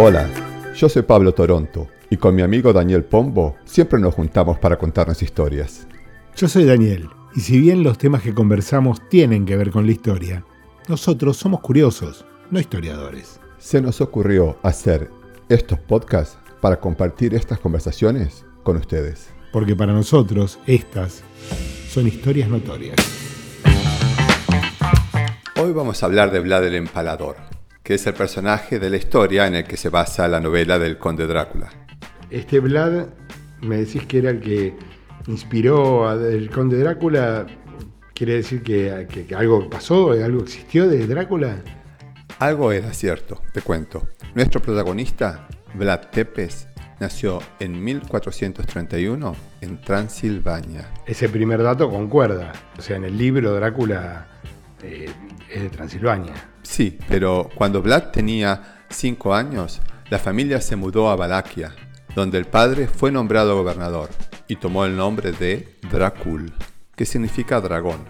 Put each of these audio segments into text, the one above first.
Hola, yo soy Pablo Toronto y con mi amigo Daniel Pombo siempre nos juntamos para contarnos historias. Yo soy Daniel y si bien los temas que conversamos tienen que ver con la historia, nosotros somos curiosos, no historiadores. Se nos ocurrió hacer estos podcasts para compartir estas conversaciones con ustedes. Porque para nosotros estas son historias notorias. Hoy vamos a hablar de Vlad el Empalador, que es el personaje de la historia en el que se basa la novela del conde Drácula. Este Vlad, me decís que era el que inspiró al conde Drácula, ¿quiere decir que, que algo pasó, algo existió de Drácula? Algo era cierto, te cuento. Nuestro protagonista, Vlad Tepes, nació en 1431 en Transilvania. Ese primer dato concuerda. O sea, en el libro Drácula eh, es de Transilvania. Sí, pero cuando Vlad tenía 5 años, la familia se mudó a Valaquia, donde el padre fue nombrado gobernador y tomó el nombre de Dracul, que significa dragón.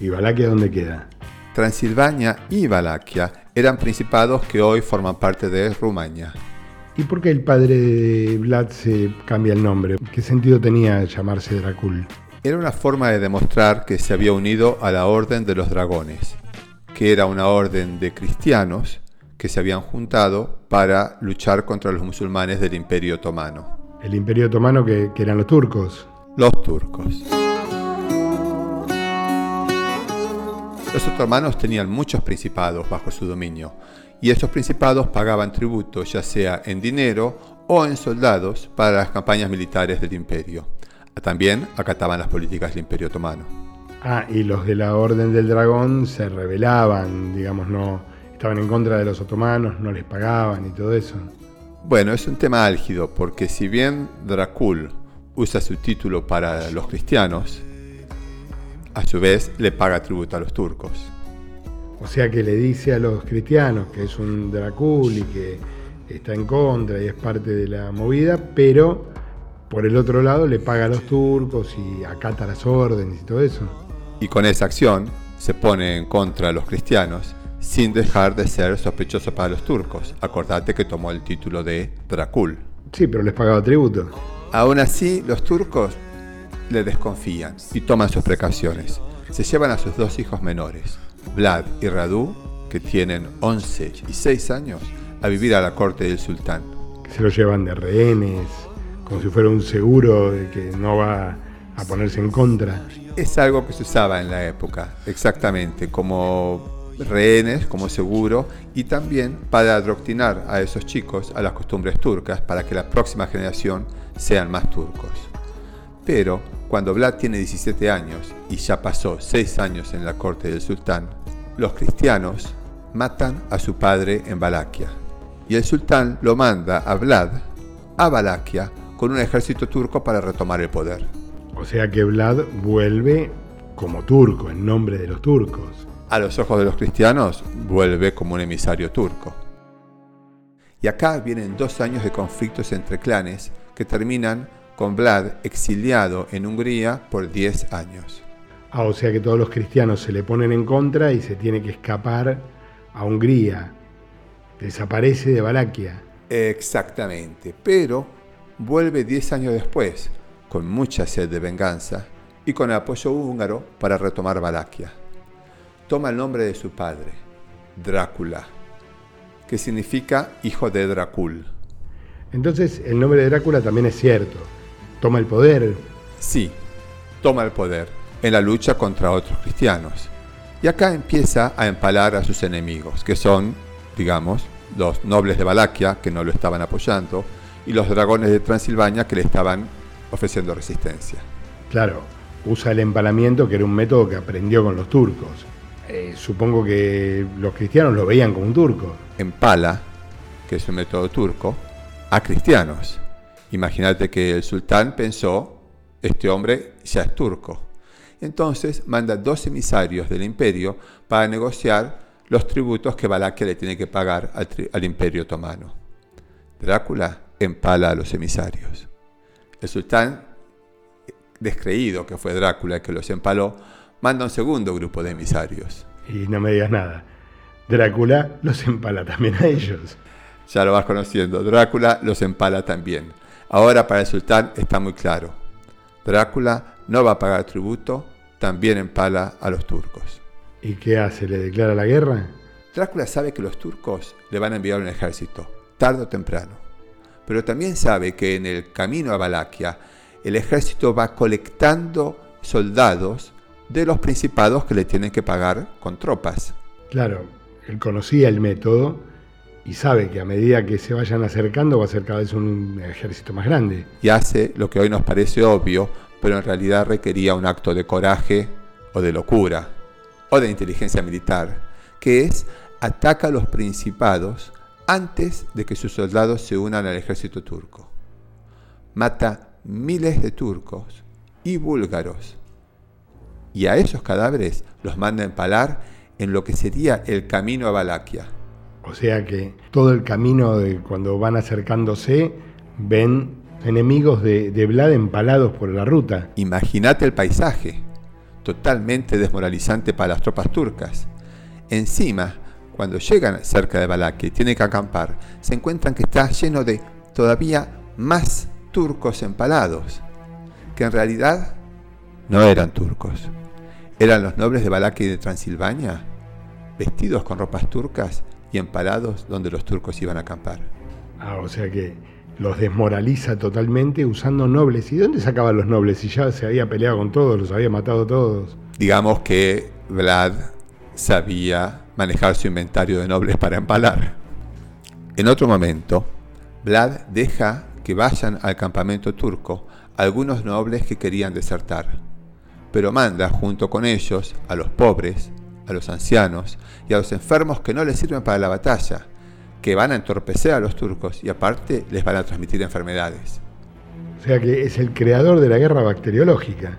¿Y Valaquia dónde queda? Transilvania y Valaquia eran principados que hoy forman parte de Rumania. ¿Y por qué el padre de Vlad se cambia el nombre? ¿Qué sentido tenía llamarse Dracul? Era una forma de demostrar que se había unido a la Orden de los Dragones, que era una orden de cristianos que se habían juntado para luchar contra los musulmanes del Imperio Otomano. ¿El Imperio Otomano que, que eran los turcos? Los turcos. Los otomanos tenían muchos principados bajo su dominio, y estos principados pagaban tributo ya sea en dinero o en soldados para las campañas militares del imperio. También acataban las políticas del imperio otomano. Ah, y los de la Orden del Dragón se rebelaban, digamos, no estaban en contra de los otomanos, no les pagaban y todo eso. Bueno, es un tema álgido porque si bien Dracul usa su título para los cristianos, a su vez le paga tributo a los turcos. O sea que le dice a los cristianos que es un Dracul y que está en contra y es parte de la movida, pero por el otro lado le paga a los turcos y acata las órdenes y todo eso. Y con esa acción se pone en contra de los cristianos sin dejar de ser sospechoso para los turcos. Acordate que tomó el título de Dracul. Sí, pero les pagaba tributo. Aún así, los turcos le desconfían y toman sus precauciones. Se llevan a sus dos hijos menores, Vlad y Radu, que tienen 11 y 6 años, a vivir a la corte del sultán. Se los llevan de rehenes, como si fuera un seguro de que no va a ponerse en contra. Es algo que se usaba en la época, exactamente, como rehenes, como seguro, y también para adoctrinar a esos chicos a las costumbres turcas, para que la próxima generación sean más turcos. Pero cuando Vlad tiene 17 años y ya pasó 6 años en la corte del sultán, los cristianos matan a su padre en Valaquia. Y el sultán lo manda a Vlad a Valaquia con un ejército turco para retomar el poder. O sea que Vlad vuelve como turco, en nombre de los turcos. A los ojos de los cristianos, vuelve como un emisario turco. Y acá vienen dos años de conflictos entre clanes que terminan con Vlad exiliado en Hungría por 10 años. Ah, o sea que todos los cristianos se le ponen en contra y se tiene que escapar a Hungría. Desaparece de Valaquia. Exactamente, pero vuelve 10 años después, con mucha sed de venganza y con apoyo húngaro para retomar Valaquia. Toma el nombre de su padre, Drácula, que significa hijo de Dracul. Entonces el nombre de Drácula también es cierto. Toma el poder. Sí, toma el poder en la lucha contra otros cristianos. Y acá empieza a empalar a sus enemigos, que son, digamos, los nobles de Valaquia, que no lo estaban apoyando, y los dragones de Transilvania, que le estaban ofreciendo resistencia. Claro, usa el empalamiento, que era un método que aprendió con los turcos. Eh, supongo que los cristianos lo veían como un turco. Empala, que es un método turco, a cristianos. Imagínate que el sultán pensó, este hombre ya es turco. Entonces manda dos emisarios del imperio para negociar los tributos que Valaquia le tiene que pagar al, al imperio otomano. Drácula empala a los emisarios. El sultán, descreído que fue Drácula el que los empaló, manda un segundo grupo de emisarios. Y no me digas nada. Drácula los empala también a ellos. Ya lo vas conociendo. Drácula los empala también. Ahora para el sultán está muy claro. Drácula no va a pagar tributo, también empala a los turcos. ¿Y qué hace? ¿Le declara la guerra? Drácula sabe que los turcos le van a enviar un ejército, tarde o temprano. Pero también sabe que en el camino a Valaquia el ejército va colectando soldados de los principados que le tienen que pagar con tropas. Claro, él conocía el método y sabe que a medida que se vayan acercando va a ser cada vez un ejército más grande. Y hace lo que hoy nos parece obvio, pero en realidad requería un acto de coraje o de locura o de inteligencia militar, que es ataca a los principados antes de que sus soldados se unan al ejército turco. Mata miles de turcos y búlgaros. Y a esos cadáveres los manda a empalar en lo que sería el camino a Valaquia. O sea que todo el camino de cuando van acercándose ven enemigos de, de Vlad empalados por la ruta. Imagínate el paisaje, totalmente desmoralizante para las tropas turcas. Encima, cuando llegan cerca de y tienen que acampar, se encuentran que está lleno de todavía más turcos empalados, que en realidad no eran turcos. Eran los nobles de y de Transilvania, vestidos con ropas turcas y empalados donde los turcos iban a acampar. Ah, o sea que los desmoraliza totalmente usando nobles. ¿Y dónde sacaban los nobles? Si ya se había peleado con todos, los había matado todos. Digamos que Vlad sabía manejar su inventario de nobles para empalar. En otro momento, Vlad deja que vayan al campamento turco algunos nobles que querían desertar, pero manda junto con ellos a los pobres, a los ancianos y a los enfermos que no les sirven para la batalla, que van a entorpecer a los turcos y aparte les van a transmitir enfermedades. O sea que es el creador de la guerra bacteriológica.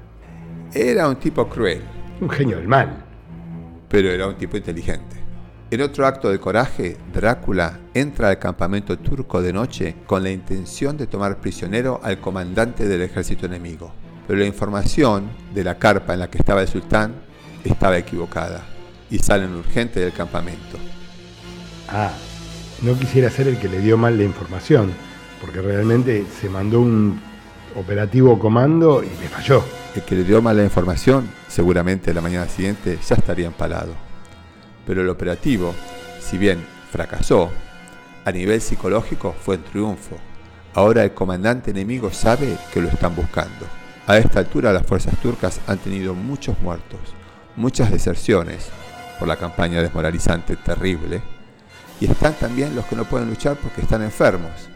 Era un tipo cruel. Un genio del mal. Pero era un tipo inteligente. En otro acto de coraje, Drácula entra al campamento turco de noche con la intención de tomar prisionero al comandante del ejército enemigo. Pero la información de la carpa en la que estaba el sultán estaba equivocada y salen urgente del campamento. Ah, no quisiera ser el que le dio mal la información, porque realmente se mandó un operativo comando y le falló. El que le dio mal la información, seguramente la mañana siguiente ya estaría empalado. Pero el operativo, si bien fracasó, a nivel psicológico fue un triunfo. Ahora el comandante enemigo sabe que lo están buscando. A esta altura las fuerzas turcas han tenido muchos muertos, muchas deserciones por la campaña desmoralizante terrible y están también los que no pueden luchar porque están enfermos.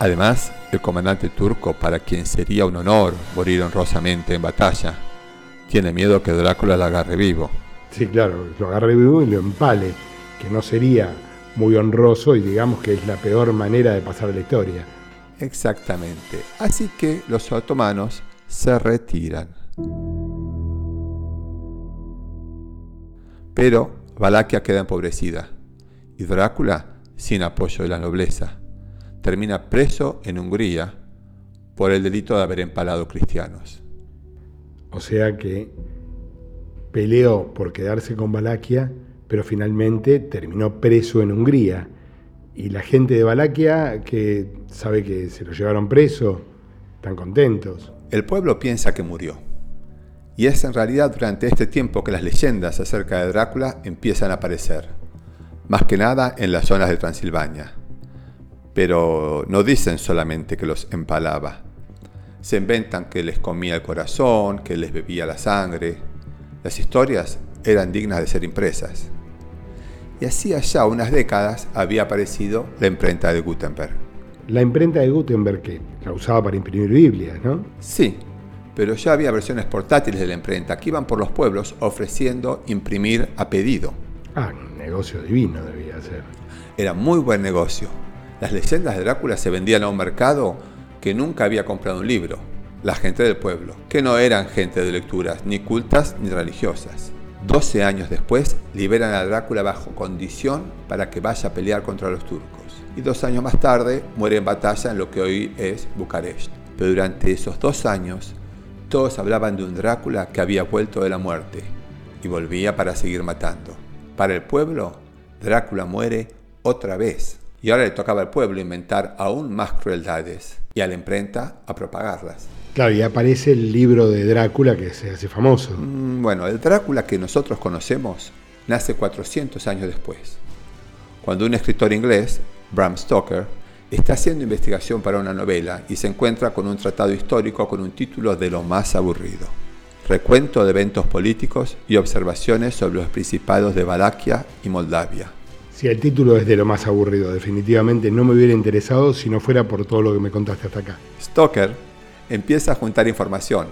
Además, el comandante turco, para quien sería un honor morir honrosamente en batalla, tiene miedo que Drácula lo agarre vivo. Sí, claro, lo agarre vivo y lo empale, que no sería muy honroso y digamos que es la peor manera de pasar la historia. Exactamente. Así que los otomanos se retiran. Pero Valaquia queda empobrecida y Drácula sin apoyo de la nobleza. Termina preso en Hungría por el delito de haber empalado cristianos. O sea que peleó por quedarse con Valaquia, pero finalmente terminó preso en Hungría. Y la gente de Valaquia, que sabe que se lo llevaron preso, están contentos. El pueblo piensa que murió. Y es en realidad durante este tiempo que las leyendas acerca de Drácula empiezan a aparecer más que nada en las zonas de Transilvania. Pero no dicen solamente que los empalaba. Se inventan que les comía el corazón, que les bebía la sangre. Las historias eran dignas de ser impresas. Y hacía ya unas décadas había aparecido la imprenta de Gutenberg. La imprenta de Gutenberg que la usaba para imprimir Biblias, ¿no? Sí, pero ya había versiones portátiles de la imprenta que iban por los pueblos ofreciendo imprimir a pedido. Ah, un negocio divino debía ser. Era muy buen negocio. Las leyendas de Drácula se vendían a un mercado que nunca había comprado un libro, la gente del pueblo, que no eran gente de lecturas, ni cultas ni religiosas. Doce años después, liberan a Drácula bajo condición para que vaya a pelear contra los turcos. Y dos años más tarde, muere en batalla en lo que hoy es Bucarest. Pero durante esos dos años, todos hablaban de un Drácula que había vuelto de la muerte y volvía para seguir matando. Para el pueblo, Drácula muere otra vez. Y ahora le tocaba al pueblo inventar aún más crueldades y a la imprenta a propagarlas. Claro, y aparece el libro de Drácula que se hace famoso. Mm, bueno, el Drácula que nosotros conocemos nace 400 años después, cuando un escritor inglés, Bram Stoker, está haciendo investigación para una novela y se encuentra con un tratado histórico con un título de lo más aburrido. Recuento de eventos políticos y observaciones sobre los principados de Valaquia y Moldavia. Si el título es de lo más aburrido, definitivamente no me hubiera interesado si no fuera por todo lo que me contaste hasta acá. Stoker empieza a juntar información.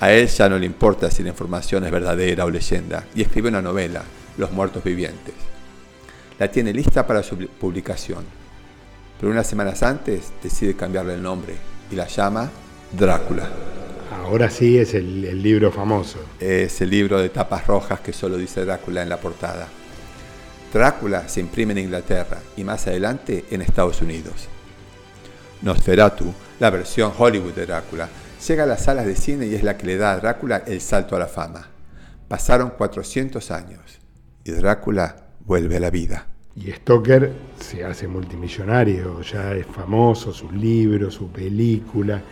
A él ya no le importa si la información es verdadera o leyenda y escribe una novela, Los Muertos Vivientes. La tiene lista para su publicación, pero unas semanas antes decide cambiarle el nombre y la llama Drácula. Ahora sí es el, el libro famoso. Es el libro de tapas rojas que solo dice Drácula en la portada. Drácula se imprime en Inglaterra y más adelante en Estados Unidos. Nosferatu, la versión Hollywood de Drácula, llega a las salas de cine y es la que le da a Drácula el salto a la fama. Pasaron 400 años y Drácula vuelve a la vida. Y Stoker se hace multimillonario, ya es famoso, sus libros, su película,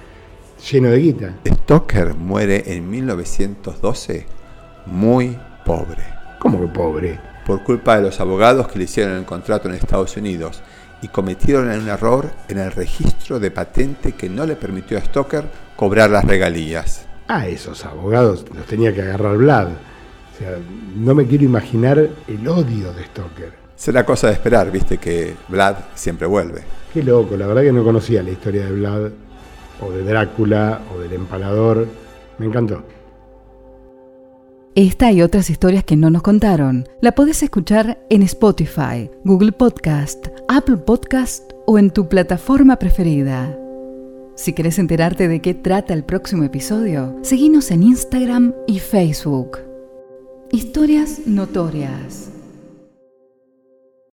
lleno de guita. Stoker muere en 1912 muy pobre. ¿Cómo que pobre? Por culpa de los abogados que le hicieron el contrato en Estados Unidos y cometieron un error en el registro de patente que no le permitió a Stoker cobrar las regalías. Ah, esos abogados los tenía que agarrar Vlad. O sea, no me quiero imaginar el odio de Stoker. Será cosa de esperar, viste que Vlad siempre vuelve. Qué loco, la verdad que no conocía la historia de Vlad, o de Drácula, o del empalador. Me encantó. Esta y otras historias que no nos contaron la podés escuchar en Spotify, Google Podcast, Apple Podcast o en tu plataforma preferida. Si querés enterarte de qué trata el próximo episodio, seguinos en Instagram y Facebook. Historias notorias.